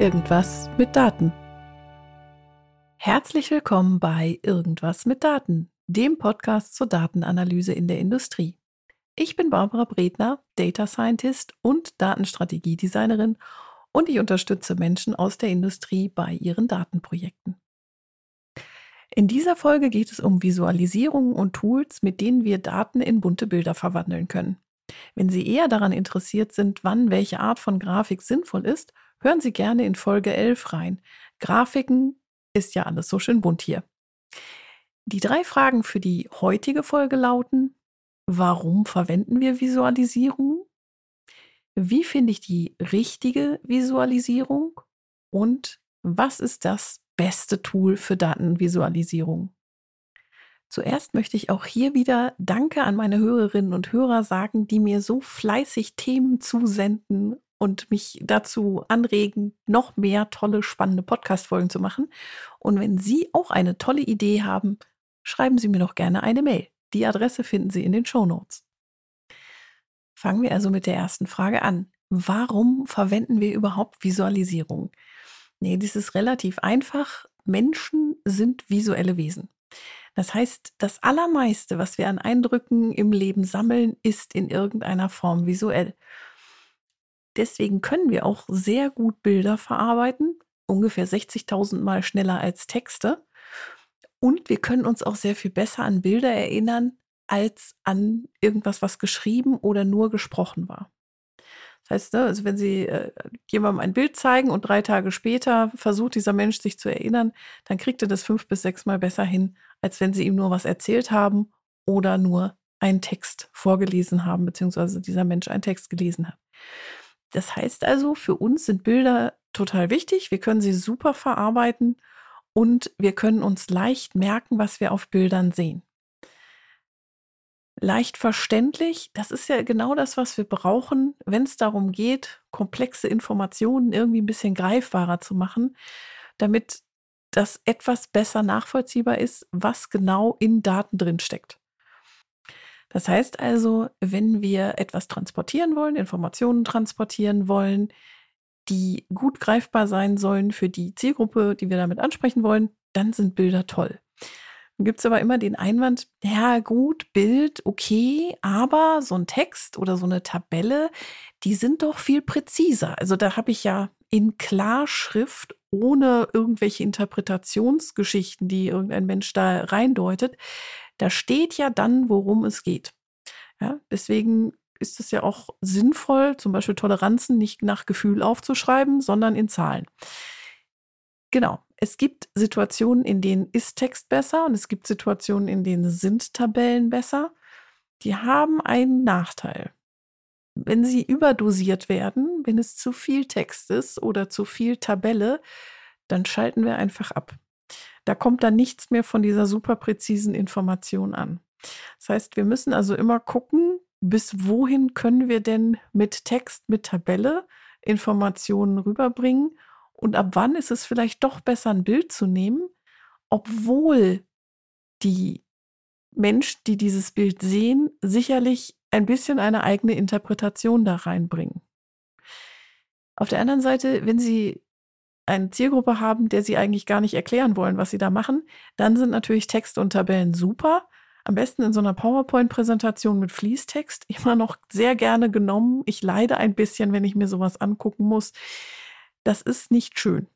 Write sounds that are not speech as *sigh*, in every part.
Irgendwas mit Daten. Herzlich willkommen bei Irgendwas mit Daten, dem Podcast zur Datenanalyse in der Industrie. Ich bin Barbara Bredner, Data Scientist und Datenstrategiedesignerin und ich unterstütze Menschen aus der Industrie bei ihren Datenprojekten. In dieser Folge geht es um Visualisierungen und Tools, mit denen wir Daten in bunte Bilder verwandeln können. Wenn Sie eher daran interessiert sind, wann welche Art von Grafik sinnvoll ist, hören Sie gerne in Folge 11 rein. Grafiken ist ja alles so schön bunt hier. Die drei Fragen für die heutige Folge lauten, warum verwenden wir Visualisierungen? Wie finde ich die richtige Visualisierung? Und was ist das beste Tool für Datenvisualisierung? Zuerst möchte ich auch hier wieder Danke an meine Hörerinnen und Hörer sagen, die mir so fleißig Themen zusenden und mich dazu anregen, noch mehr tolle, spannende Podcast-Folgen zu machen. Und wenn Sie auch eine tolle Idee haben, schreiben Sie mir doch gerne eine Mail. Die Adresse finden Sie in den Show Notes. Fangen wir also mit der ersten Frage an. Warum verwenden wir überhaupt Visualisierung? Nee, das ist relativ einfach. Menschen sind visuelle Wesen. Das heißt, das Allermeiste, was wir an Eindrücken im Leben sammeln, ist in irgendeiner Form visuell. Deswegen können wir auch sehr gut Bilder verarbeiten, ungefähr 60.000 Mal schneller als Texte. Und wir können uns auch sehr viel besser an Bilder erinnern als an irgendwas, was geschrieben oder nur gesprochen war. Das heißt, ne, also wenn Sie äh, jemandem ein Bild zeigen und drei Tage später versucht dieser Mensch sich zu erinnern, dann kriegt er das fünf bis sechs Mal besser hin, als wenn Sie ihm nur was erzählt haben oder nur einen Text vorgelesen haben, beziehungsweise dieser Mensch einen Text gelesen hat. Das heißt also, für uns sind Bilder total wichtig. Wir können sie super verarbeiten und wir können uns leicht merken, was wir auf Bildern sehen. Leicht verständlich, das ist ja genau das, was wir brauchen, wenn es darum geht, komplexe Informationen irgendwie ein bisschen greifbarer zu machen, damit das etwas besser nachvollziehbar ist, was genau in Daten drin steckt. Das heißt also, wenn wir etwas transportieren wollen, Informationen transportieren wollen, die gut greifbar sein sollen für die Zielgruppe, die wir damit ansprechen wollen, dann sind Bilder toll. Dann gibt es aber immer den Einwand, ja gut, Bild, okay, aber so ein Text oder so eine Tabelle, die sind doch viel präziser. Also da habe ich ja in Klarschrift, ohne irgendwelche Interpretationsgeschichten, die irgendein Mensch da reindeutet, da steht ja dann, worum es geht. Ja, deswegen ist es ja auch sinnvoll, zum Beispiel Toleranzen nicht nach Gefühl aufzuschreiben, sondern in Zahlen. Genau. Es gibt Situationen, in denen ist Text besser und es gibt Situationen, in denen sind Tabellen besser. Die haben einen Nachteil. Wenn sie überdosiert werden, wenn es zu viel Text ist oder zu viel Tabelle, dann schalten wir einfach ab. Da kommt dann nichts mehr von dieser super präzisen Information an. Das heißt, wir müssen also immer gucken, bis wohin können wir denn mit Text, mit Tabelle Informationen rüberbringen und ab wann ist es vielleicht doch besser, ein Bild zu nehmen, obwohl die Menschen, die dieses Bild sehen, sicherlich ein bisschen eine eigene Interpretation da reinbringen. Auf der anderen Seite, wenn Sie eine Zielgruppe haben, der sie eigentlich gar nicht erklären wollen, was sie da machen, dann sind natürlich Text und Tabellen super. Am besten in so einer PowerPoint-Präsentation mit Fließtext. *laughs* Immer noch sehr gerne genommen. Ich leide ein bisschen, wenn ich mir sowas angucken muss. Das ist nicht schön.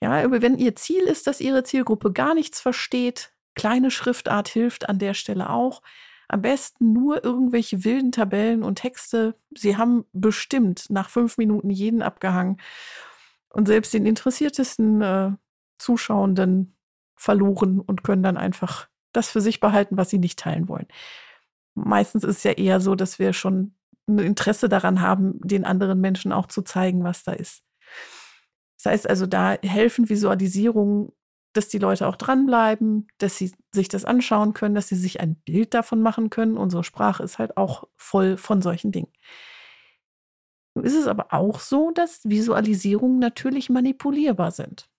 Ja, wenn Ihr Ziel ist, dass Ihre Zielgruppe gar nichts versteht, kleine Schriftart hilft an der Stelle auch. Am besten nur irgendwelche wilden Tabellen und Texte. Sie haben bestimmt nach fünf Minuten jeden abgehangen und selbst den interessiertesten äh, Zuschauenden verloren und können dann einfach das für sich behalten, was sie nicht teilen wollen. Meistens ist es ja eher so, dass wir schon ein Interesse daran haben, den anderen Menschen auch zu zeigen, was da ist. Das heißt also, da helfen Visualisierungen, dass die Leute auch dranbleiben, dass sie sich das anschauen können, dass sie sich ein Bild davon machen können. Unsere Sprache ist halt auch voll von solchen Dingen. Nun ist es aber auch so, dass Visualisierungen natürlich manipulierbar sind.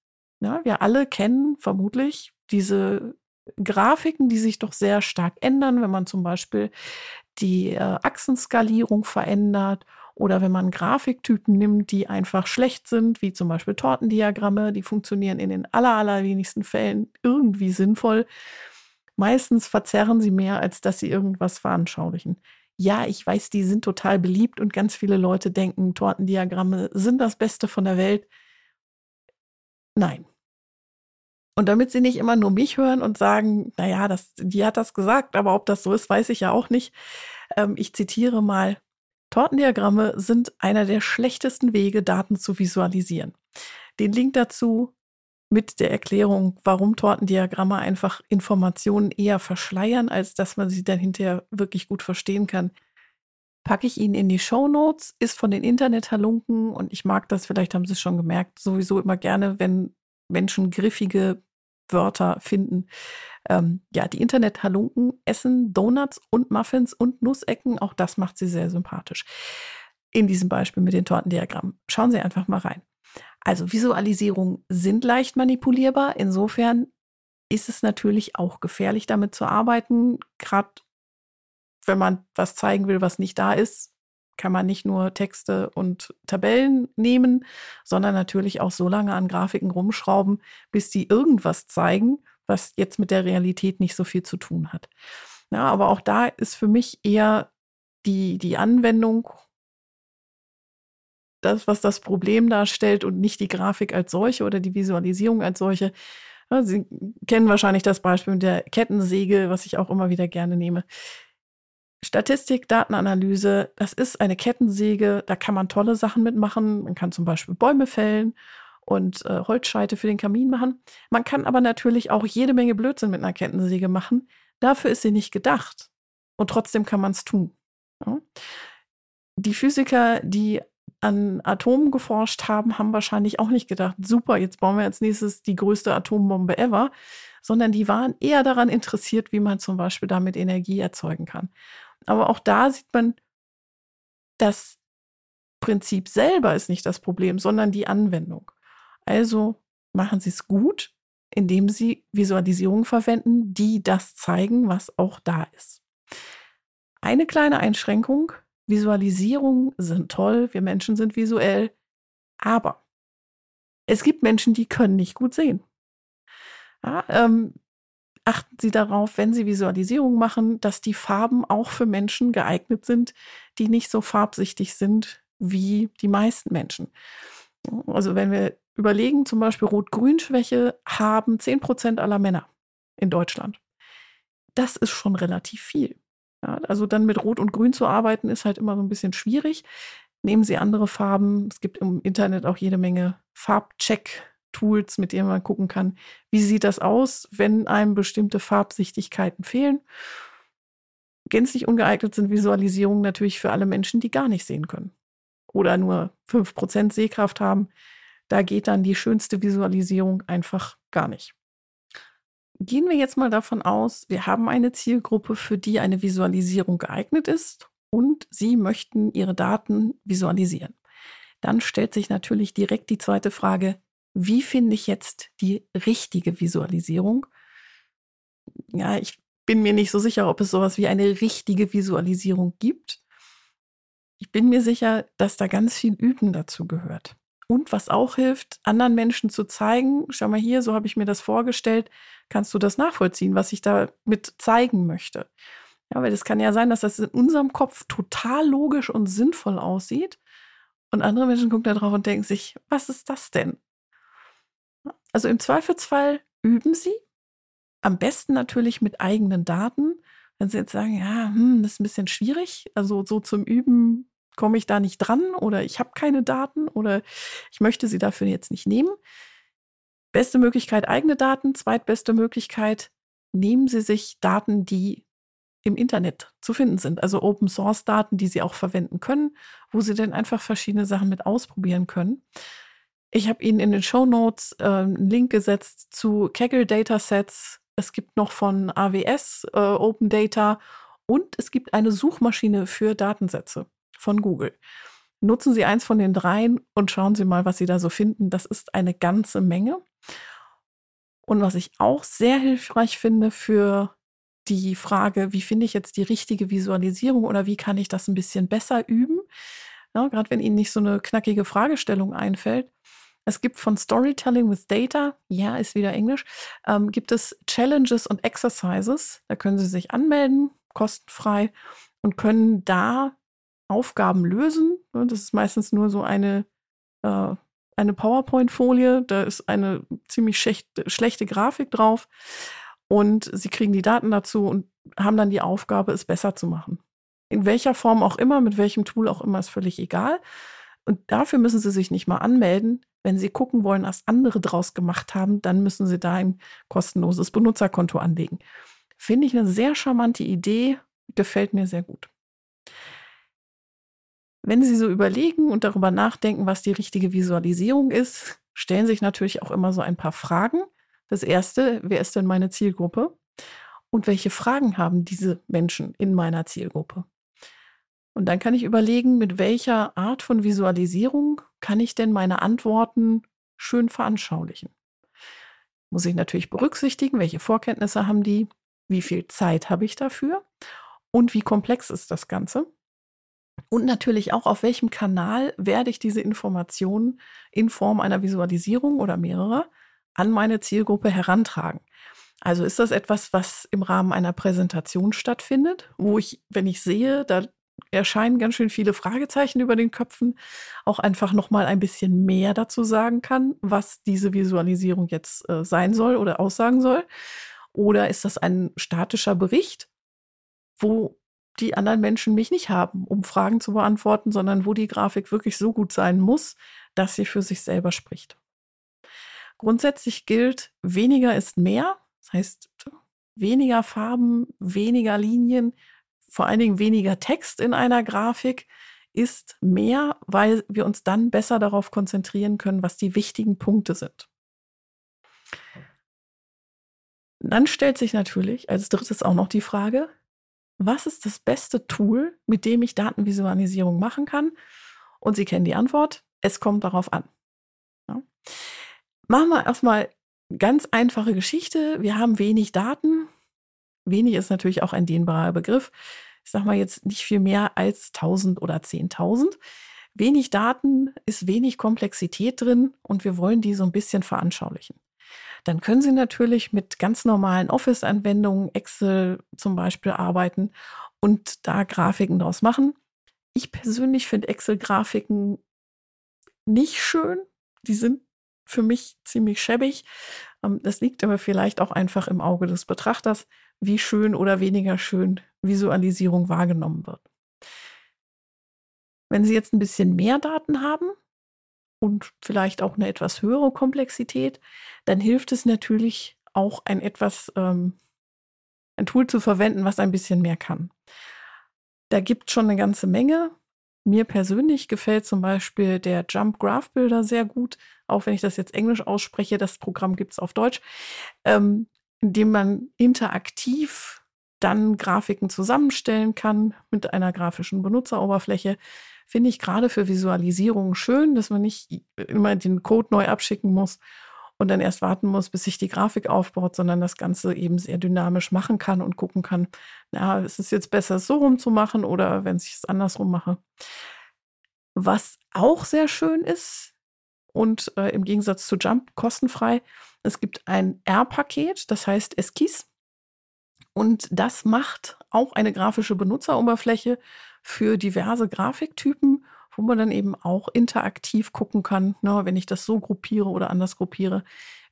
Ja, wir alle kennen vermutlich diese Grafiken, die sich doch sehr stark ändern, wenn man zum Beispiel die äh, Achsenskalierung verändert Oder wenn man Grafiktypen nimmt, die einfach schlecht sind, wie zum Beispiel Tortendiagramme, die funktionieren in den aller, allerwenigsten Fällen irgendwie sinnvoll. Meistens verzerren sie mehr, als dass sie irgendwas veranschaulichen. Ja, ich weiß, die sind total beliebt und ganz viele Leute denken, Tortendiagramme sind das Beste von der Welt. Nein. Und damit sie nicht immer nur mich hören und sagen, naja, das, die hat das gesagt, aber ob das so ist, weiß ich ja auch nicht. Ähm, ich zitiere mal, Tortendiagramme sind einer der schlechtesten Wege, Daten zu visualisieren. Den Link dazu mit der Erklärung, warum Tortendiagramme einfach Informationen eher verschleiern, als dass man sie dann hinterher wirklich gut verstehen kann, packe ich Ihnen in die Show Notes, ist von den Internethalunken und ich mag das, vielleicht haben Sie es schon gemerkt, sowieso immer gerne, wenn Menschen griffige Wörter finden. Ähm, ja, die Internethalunken essen Donuts und Muffins und Nussecken. Auch das macht sie sehr sympathisch. In diesem Beispiel mit den Tortendiagrammen. Schauen Sie einfach mal rein. Also Visualisierungen sind leicht manipulierbar. Insofern ist es natürlich auch gefährlich, damit zu arbeiten. Gerade wenn man was zeigen will, was nicht da ist, kann man nicht nur Texte und Tabellen nehmen, sondern natürlich auch so lange an Grafiken rumschrauben, bis die irgendwas zeigen, was jetzt mit der Realität nicht so viel zu tun hat. Ja, aber auch da ist für mich eher die, die Anwendung das, was das Problem darstellt und nicht die Grafik als solche oder die Visualisierung als solche. Sie kennen wahrscheinlich das Beispiel mit der Kettensäge, was ich auch immer wieder gerne nehme. Statistik, Datenanalyse, das ist eine Kettensäge, da kann man tolle Sachen mitmachen. Man kann zum Beispiel Bäume fällen und äh, Holzscheite für den Kamin machen. Man kann aber natürlich auch jede Menge Blödsinn mit einer Kettensäge machen. Dafür ist sie nicht gedacht. Und trotzdem kann man es tun. Ja? Die Physiker, die an Atomen geforscht haben, haben wahrscheinlich auch nicht gedacht, super, jetzt bauen wir als nächstes die größte Atombombe ever, sondern die waren eher daran interessiert, wie man zum Beispiel damit Energie erzeugen kann. Aber auch da sieht man, das Prinzip selber ist nicht das Problem, sondern die Anwendung. Also machen Sie es gut, indem Sie Visualisierungen verwenden, die das zeigen, was auch da ist. Eine kleine Einschränkung, Visualisierungen sind toll, wir Menschen sind visuell, aber es gibt Menschen, die können nicht gut sehen. Ja, ähm, achten Sie darauf, wenn Sie Visualisierung machen, dass die Farben auch für Menschen geeignet sind, die nicht so farbsichtig sind wie die meisten Menschen. Also wenn wir überlegen, zum Beispiel Rot-Grün-Schwäche haben 10 Prozent aller Männer in Deutschland. Das ist schon relativ viel. Ja, also dann mit Rot und Grün zu arbeiten, ist halt immer so ein bisschen schwierig. Nehmen Sie andere Farben. Es gibt im Internet auch jede Menge Farbcheck-Tools, mit denen man gucken kann, wie sieht das aus, wenn einem bestimmte Farbsichtigkeiten fehlen. Gänzlich ungeeignet sind Visualisierungen natürlich für alle Menschen, die gar nicht sehen können oder nur 5% Sehkraft haben. Da geht dann die schönste Visualisierung einfach gar nicht. Gehen wir jetzt mal davon aus, wir haben eine Zielgruppe, für die eine Visualisierung geeignet ist und Sie möchten Ihre Daten visualisieren. Dann stellt sich natürlich direkt die zweite Frage, wie finde ich jetzt die richtige Visualisierung? Ja, ich bin mir nicht so sicher, ob es sowas wie eine richtige Visualisierung gibt. Ich bin mir sicher, dass da ganz viel Üben dazu gehört. Und was auch hilft, anderen Menschen zu zeigen, schau mal hier, so habe ich mir das vorgestellt, kannst du das nachvollziehen, was ich damit zeigen möchte. Ja, weil es kann ja sein, dass das in unserem Kopf total logisch und sinnvoll aussieht. Und andere Menschen gucken da drauf und denken sich, was ist das denn? Also im Zweifelsfall üben Sie. Am besten natürlich mit eigenen Daten. Wenn Sie jetzt sagen, ja, hm, das ist ein bisschen schwierig, also so zum Üben komme ich da nicht dran oder ich habe keine Daten oder ich möchte sie dafür jetzt nicht nehmen. Beste Möglichkeit eigene Daten, zweitbeste Möglichkeit, nehmen Sie sich Daten, die im Internet zu finden sind, also Open Source Daten, die Sie auch verwenden können, wo Sie dann einfach verschiedene Sachen mit ausprobieren können. Ich habe Ihnen in den Show Notes äh, einen Link gesetzt zu Kaggle Datasets. Es gibt noch von AWS äh, Open Data und es gibt eine Suchmaschine für Datensätze von Google. Nutzen Sie eins von den dreien und schauen Sie mal, was Sie da so finden. Das ist eine ganze Menge. Und was ich auch sehr hilfreich finde für die Frage, wie finde ich jetzt die richtige Visualisierung oder wie kann ich das ein bisschen besser üben, Ja, Gerade wenn Ihnen nicht so eine knackige Fragestellung einfällt. Es gibt von Storytelling with Data, ja, ist wieder Englisch, ähm, gibt es Challenges und Exercises. Da können Sie sich anmelden, kostenfrei, und können da Aufgaben lösen. Das ist meistens nur so eine, äh, eine PowerPoint-Folie. Da ist eine ziemlich schlechte, schlechte Grafik drauf. Und Sie kriegen die Daten dazu und haben dann die Aufgabe, es besser zu machen. In welcher Form auch immer, mit welchem Tool auch immer, ist völlig egal. Und dafür müssen Sie sich nicht mal anmelden. Wenn Sie gucken wollen, was andere draus gemacht haben, dann müssen Sie da ein kostenloses Benutzerkonto anlegen. Finde ich eine sehr charmante Idee, gefällt mir sehr gut. Wenn Sie so überlegen und darüber nachdenken, was die richtige Visualisierung ist, stellen sich natürlich auch immer so ein paar Fragen. Das erste, wer ist denn meine Zielgruppe? Und welche Fragen haben diese Menschen in meiner Zielgruppe? Und dann kann ich überlegen, mit welcher Art von Visualisierung kann ich denn meine Antworten schön veranschaulichen. Muss ich natürlich berücksichtigen, welche Vorkenntnisse haben die, wie viel Zeit habe ich dafür und wie komplex ist das Ganze. Und natürlich auch, auf welchem Kanal werde ich diese Informationen in Form einer Visualisierung oder mehrerer an meine Zielgruppe herantragen. Also ist das etwas, was im Rahmen einer Präsentation stattfindet, wo ich, wenn ich sehe, da erscheinen ganz schön viele Fragezeichen über den Köpfen, auch einfach noch mal ein bisschen mehr dazu sagen kann, was diese Visualisierung jetzt äh, sein soll oder aussagen soll? Oder ist das ein statischer Bericht, wo die anderen Menschen mich nicht haben, um Fragen zu beantworten, sondern wo die Grafik wirklich so gut sein muss, dass sie für sich selber spricht? Grundsätzlich gilt, weniger ist mehr. Das heißt, weniger Farben, weniger Linien, vor allen Dingen weniger Text in einer Grafik ist mehr, weil wir uns dann besser darauf konzentrieren können, was die wichtigen Punkte sind. Dann stellt sich natürlich als drittes auch noch die Frage, was ist das beste Tool, mit dem ich Datenvisualisierung machen kann? Und Sie kennen die Antwort, es kommt darauf an. Ja. Machen wir erstmal ganz einfache Geschichte. Wir haben wenig Daten. Wenig ist natürlich auch ein dehnbarer Begriff ich sag mal jetzt nicht viel mehr als 1000 oder 10.000. Wenig Daten ist wenig Komplexität drin und wir wollen die so ein bisschen veranschaulichen. Dann können Sie natürlich mit ganz normalen Office-Anwendungen, Excel zum Beispiel arbeiten und da Grafiken draus machen. Ich persönlich finde Excel-Grafiken nicht schön. Die sind für mich ziemlich schäbig. Ähm, das liegt aber vielleicht auch einfach im Auge des Betrachters wie schön oder weniger schön Visualisierung wahrgenommen wird. Wenn Sie jetzt ein bisschen mehr Daten haben und vielleicht auch eine etwas höhere Komplexität, dann hilft es natürlich auch ein etwas ähm, ein Tool zu verwenden, was ein bisschen mehr kann. Da gibt es schon eine ganze Menge. Mir persönlich gefällt zum Beispiel der Jump Graph Builder sehr gut, auch wenn ich das jetzt Englisch ausspreche. Das Programm gibt es auf Deutsch. Ähm, indem man interaktiv dann Grafiken zusammenstellen kann mit einer grafischen Benutzeroberfläche. Finde ich gerade für Visualisierungen schön, dass man nicht immer den Code neu abschicken muss und dann erst warten muss, bis sich die Grafik aufbaut, sondern das Ganze eben sehr dynamisch machen kann und gucken kann, na, ist es jetzt besser, es so rum zu machen oder wenn ich es andersrum mache. Was auch sehr schön ist und äh, im Gegensatz zu Jump kostenfrei, es gibt ein R-Paket, das heißt Esquisse. Und das macht auch eine grafische Benutzeroberfläche für diverse Grafiktypen, wo man dann eben auch interaktiv gucken kann, ne, wenn ich das so gruppiere oder anders gruppiere,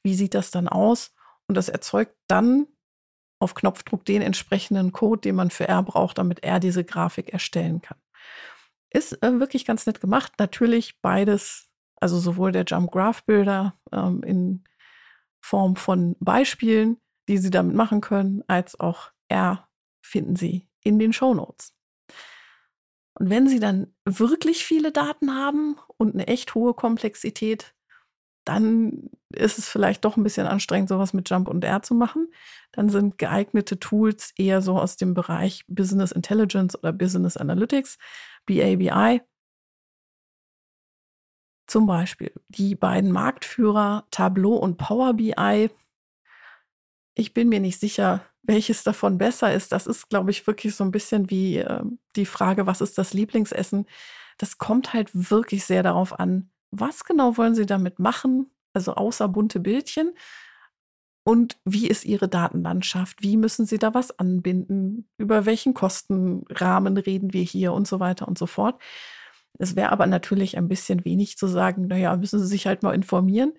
wie sieht das dann aus? Und das erzeugt dann auf Knopfdruck den entsprechenden Code, den man für R braucht, damit er diese Grafik erstellen kann. Ist äh, wirklich ganz nett gemacht. Natürlich beides, also sowohl der Jump Graph Builder ähm, in Form von Beispielen, die Sie damit machen können, als auch R finden Sie in den Show Notes. Und wenn Sie dann wirklich viele Daten haben und eine echt hohe Komplexität, dann ist es vielleicht doch ein bisschen anstrengend, sowas mit Jump und R zu machen. Dann sind geeignete Tools eher so aus dem Bereich Business Intelligence oder Business Analytics, BABI. Zum Beispiel die beiden Marktführer Tableau und Power BI. Ich bin mir nicht sicher, welches davon besser ist. Das ist, glaube ich, wirklich so ein bisschen wie äh, die Frage, was ist das Lieblingsessen? Das kommt halt wirklich sehr darauf an, was genau wollen Sie damit machen, also außer bunte Bildchen. Und wie ist Ihre Datenlandschaft? Wie müssen Sie da was anbinden? Über welchen Kostenrahmen reden wir hier und so weiter und so fort. Es wäre aber natürlich ein bisschen wenig zu sagen, naja, müssen Sie sich halt mal informieren.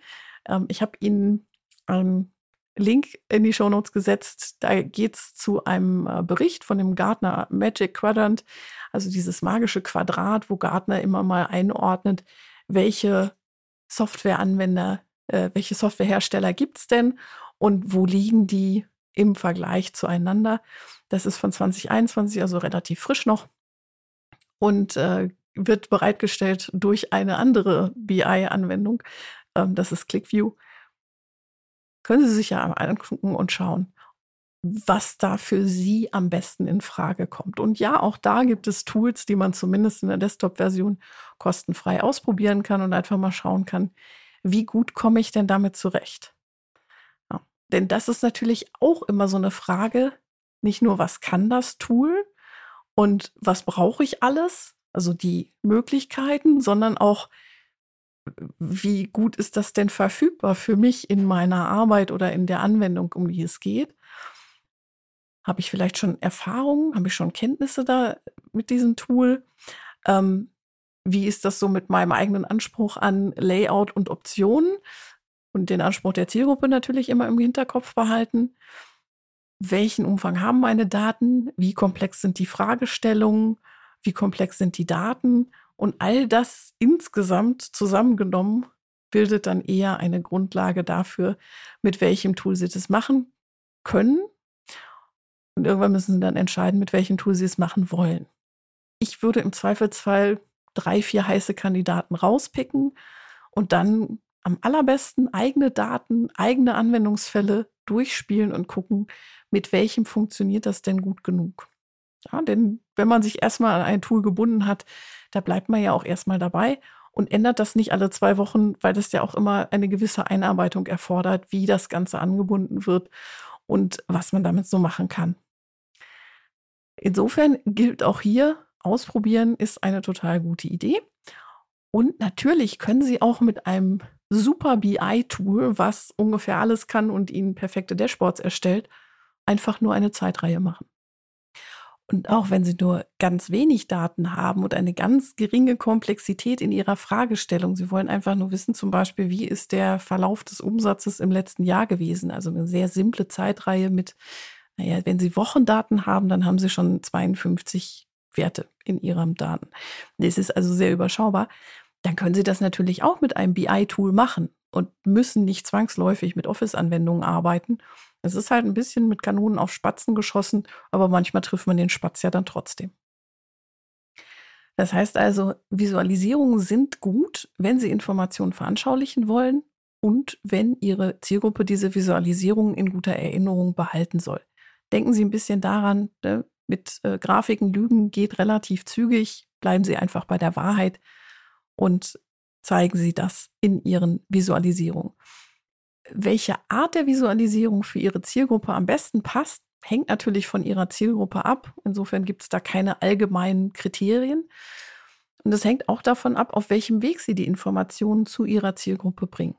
Ähm, ich habe Ihnen einen Link in die Shownotes gesetzt. Da geht es zu einem äh, Bericht von dem Gartner Magic Quadrant, also dieses magische Quadrat, wo Gartner immer mal einordnet, welche Softwareanwender, äh, welche Softwarehersteller gibt es denn und wo liegen die im Vergleich zueinander. Das ist von 2021, also relativ frisch noch. Und äh, wird bereitgestellt durch eine andere BI-Anwendung. Ähm, das ist ClickView. Können Sie sich ja angucken und schauen, was da für Sie am besten in Frage kommt. Und ja, auch da gibt es Tools, die man zumindest in der Desktop-Version kostenfrei ausprobieren kann und einfach mal schauen kann, wie gut komme ich denn damit zurecht. Ja. Denn das ist natürlich auch immer so eine Frage, nicht nur, was kann das Tool und was brauche ich alles, also die Möglichkeiten, sondern auch, wie gut ist das denn verfügbar für mich in meiner Arbeit oder in der Anwendung, um die es geht? Habe ich vielleicht schon Erfahrungen? Habe ich schon Kenntnisse da mit diesem Tool? Ähm, wie ist das so mit meinem eigenen Anspruch an Layout und Optionen? Und den Anspruch der Zielgruppe natürlich immer im Hinterkopf behalten. Welchen Umfang haben meine Daten? Wie komplex sind die Fragestellungen? wie komplex sind die Daten und all das insgesamt zusammengenommen bildet dann eher eine Grundlage dafür, mit welchem Tool Sie das machen können. Und irgendwann müssen Sie dann entscheiden, mit welchem Tool Sie es machen wollen. Ich würde im Zweifelsfall drei, vier heiße Kandidaten rauspicken und dann am allerbesten eigene Daten, eigene Anwendungsfälle durchspielen und gucken, mit welchem funktioniert das denn gut genug. Ja, denn wenn man sich erstmal an ein Tool gebunden hat, da bleibt man ja auch erstmal dabei und ändert das nicht alle zwei Wochen, weil das ja auch immer eine gewisse Einarbeitung erfordert, wie das Ganze angebunden wird und was man damit so machen kann. Insofern gilt auch hier, ausprobieren ist eine total gute Idee. Und natürlich können Sie auch mit einem super BI-Tool, was ungefähr alles kann und Ihnen perfekte Dashboards erstellt, einfach nur eine Zeitreihe machen. Und auch wenn Sie nur ganz wenig Daten haben und eine ganz geringe Komplexität in Ihrer Fragestellung, Sie wollen einfach nur wissen, zum Beispiel, wie ist der Verlauf des Umsatzes im letzten Jahr gewesen? Also eine sehr simple Zeitreihe mit, naja, wenn Sie Wochendaten haben, dann haben Sie schon 52 Werte in Ihrem Daten. Das ist also sehr überschaubar. Dann können Sie das natürlich auch mit einem BI-Tool machen und müssen nicht zwangsläufig mit Office-Anwendungen arbeiten es ist halt ein bisschen mit Kanonen auf Spatzen geschossen, aber manchmal trifft man den Spatz ja dann trotzdem. Das heißt also, Visualisierungen sind gut, wenn Sie Informationen veranschaulichen wollen und wenn Ihre Zielgruppe diese Visualisierungen in guter Erinnerung behalten soll. Denken Sie ein bisschen daran, ne, mit äh, Grafiken lügen geht relativ zügig. Bleiben Sie einfach bei der Wahrheit und zeigen Sie das in Ihren Visualisierungen. Welche Art der Visualisierung für Ihre Zielgruppe am besten passt, hängt natürlich von Ihrer Zielgruppe ab. Insofern gibt es da keine allgemeinen Kriterien. Und es hängt auch davon ab, auf welchem Weg Sie die Informationen zu Ihrer Zielgruppe bringen.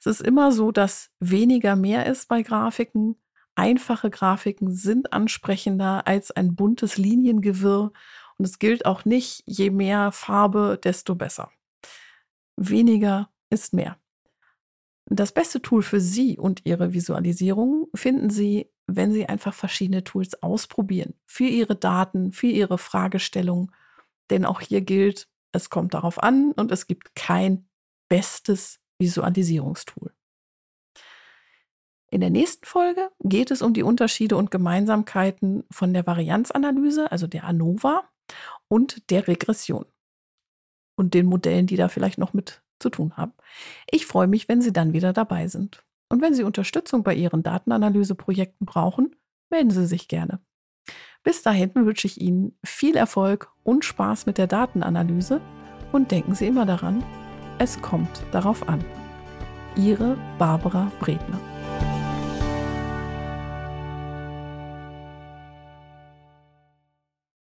Es ist immer so, dass weniger mehr ist bei Grafiken. Einfache Grafiken sind ansprechender als ein buntes Liniengewirr. Und es gilt auch nicht, je mehr Farbe, desto besser. Weniger ist mehr. Das beste Tool für Sie und Ihre Visualisierung finden Sie, wenn Sie einfach verschiedene Tools ausprobieren. Für Ihre Daten, für Ihre Fragestellung. Denn auch hier gilt, es kommt darauf an und es gibt kein bestes Visualisierungstool. In der nächsten Folge geht es um die Unterschiede und Gemeinsamkeiten von der Varianzanalyse, also der ANOVA, und der Regression. Und den Modellen, die da vielleicht noch mit zu tun haben. Ich freue mich, wenn Sie dann wieder dabei sind. Und wenn Sie Unterstützung bei Ihren Datenanalyseprojekten brauchen, melden Sie sich gerne. Bis dahin wünsche ich Ihnen viel Erfolg und Spaß mit der Datenanalyse und denken Sie immer daran, es kommt darauf an. Ihre Barbara Bredner.